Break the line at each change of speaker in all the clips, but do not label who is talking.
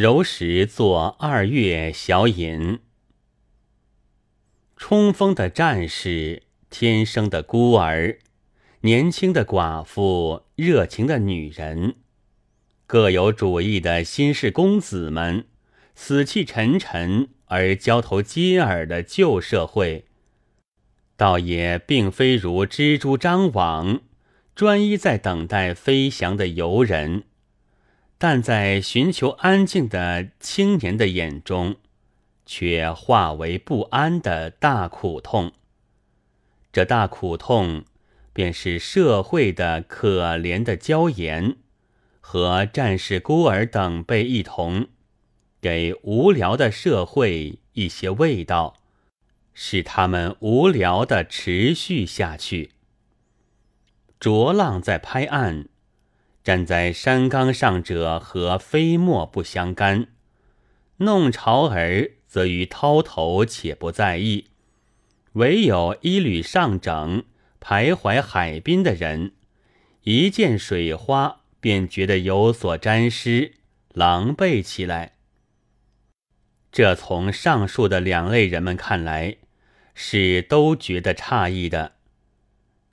柔石作二月小饮。冲锋的战士，天生的孤儿，年轻的寡妇，热情的女人，各有主义的新式公子们，死气沉沉而交头接耳的旧社会，倒也并非如蜘蛛张网，专一在等待飞翔的游人。但在寻求安静的青年的眼中，却化为不安的大苦痛。这大苦痛，便是社会的可怜的娇颜，和战士孤儿等辈一同，给无聊的社会一些味道，使他们无聊的持续下去。浊浪在拍岸。站在山岗上者和飞沫不相干，弄潮儿则于涛头且不在意，唯有一缕上整徘徊海滨的人，一见水花便觉得有所沾湿，狼狈起来。这从上述的两类人们看来，是都觉得诧异的，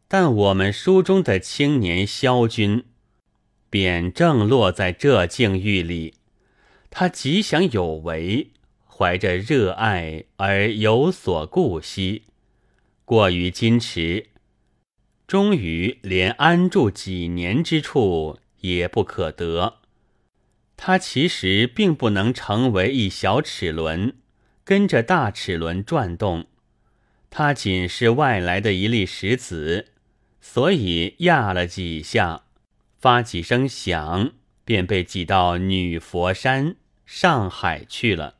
但我们书中的青年萧军。便正落在这境遇里，他极想有为，怀着热爱而有所顾惜，过于矜持，终于连安住几年之处也不可得。他其实并不能成为一小齿轮，跟着大齿轮转动，他仅是外来的一粒石子，所以压了几下。发几声响，便被挤到女佛山上海去了。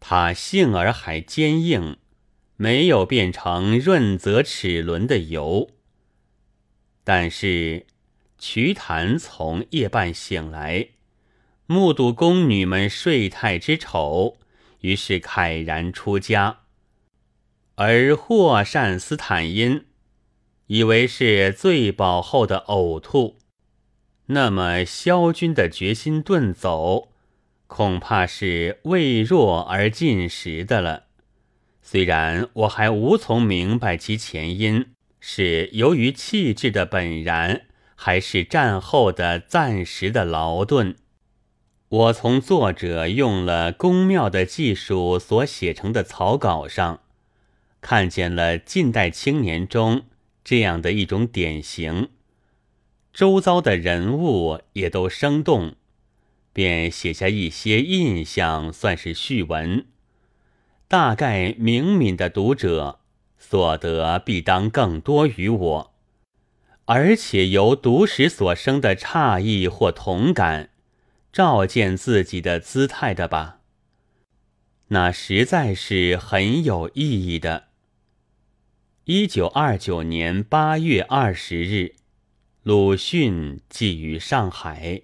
他性儿还坚硬，没有变成润泽齿轮的油。但是瞿昙从夜半醒来，目睹宫女们睡态之丑，于是慨然出家。而霍善斯坦因以为是醉饱后的呕吐。那么萧军的决心遁走，恐怕是未弱而进食的了。虽然我还无从明白其前因，是由于气质的本然，还是战后的暂时的劳顿。我从作者用了宫庙的技术所写成的草稿上，看见了近代青年中这样的一种典型。周遭的人物也都生动，便写下一些印象，算是序文。大概明敏的读者所得必当更多于我，而且由读时所生的诧异或同感，照见自己的姿态的吧。那实在是很有意义的。一九二九年八月二十日。鲁迅寄于上海。